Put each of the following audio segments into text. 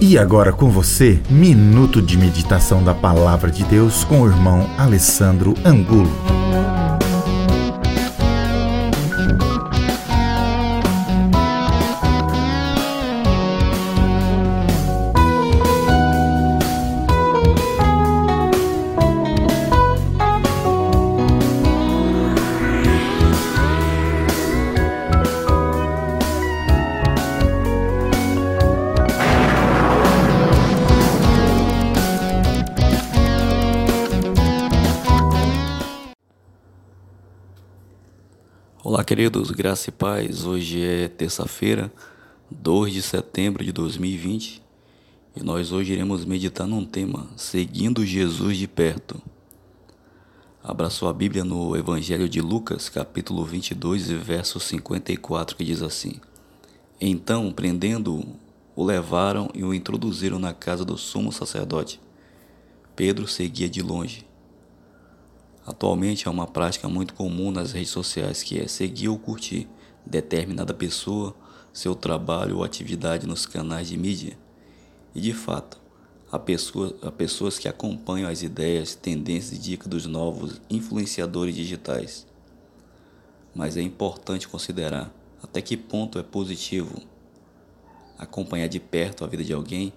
E agora com você, minuto de meditação da palavra de Deus com o irmão Alessandro Angulo. Olá, queridos, graça e paz. Hoje é terça-feira, 2 de setembro de 2020, e nós hoje iremos meditar num tema: seguindo Jesus de perto. Abra sua Bíblia no Evangelho de Lucas, capítulo 22, verso 54, que diz assim: Então, prendendo-o, o levaram e o introduziram na casa do sumo sacerdote. Pedro seguia de longe. Atualmente é uma prática muito comum nas redes sociais que é seguir ou curtir determinada pessoa, seu trabalho ou atividade nos canais de mídia. E de fato, há, pessoa, há pessoas que acompanham as ideias, tendências e dicas dos novos influenciadores digitais. Mas é importante considerar até que ponto é positivo acompanhar de perto a vida de alguém.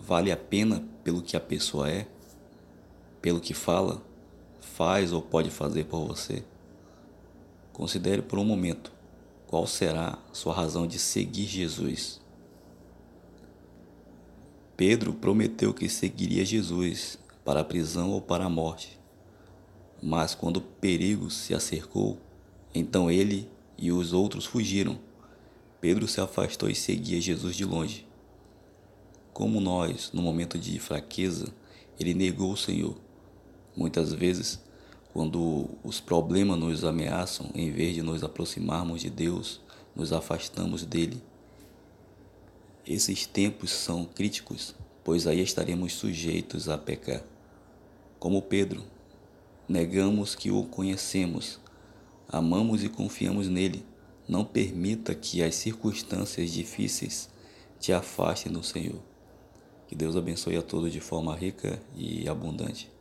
Vale a pena pelo que a pessoa é? Pelo que fala, faz ou pode fazer por você. Considere por um momento qual será sua razão de seguir Jesus. Pedro prometeu que seguiria Jesus para a prisão ou para a morte. Mas quando o perigo se acercou, então ele e os outros fugiram. Pedro se afastou e seguia Jesus de longe. Como nós, no momento de fraqueza, ele negou o Senhor Muitas vezes, quando os problemas nos ameaçam, em vez de nos aproximarmos de Deus, nos afastamos dele. Esses tempos são críticos, pois aí estaremos sujeitos a pecar. Como Pedro, negamos que o conhecemos, amamos e confiamos nele. Não permita que as circunstâncias difíceis te afastem do Senhor. Que Deus abençoe a todos de forma rica e abundante.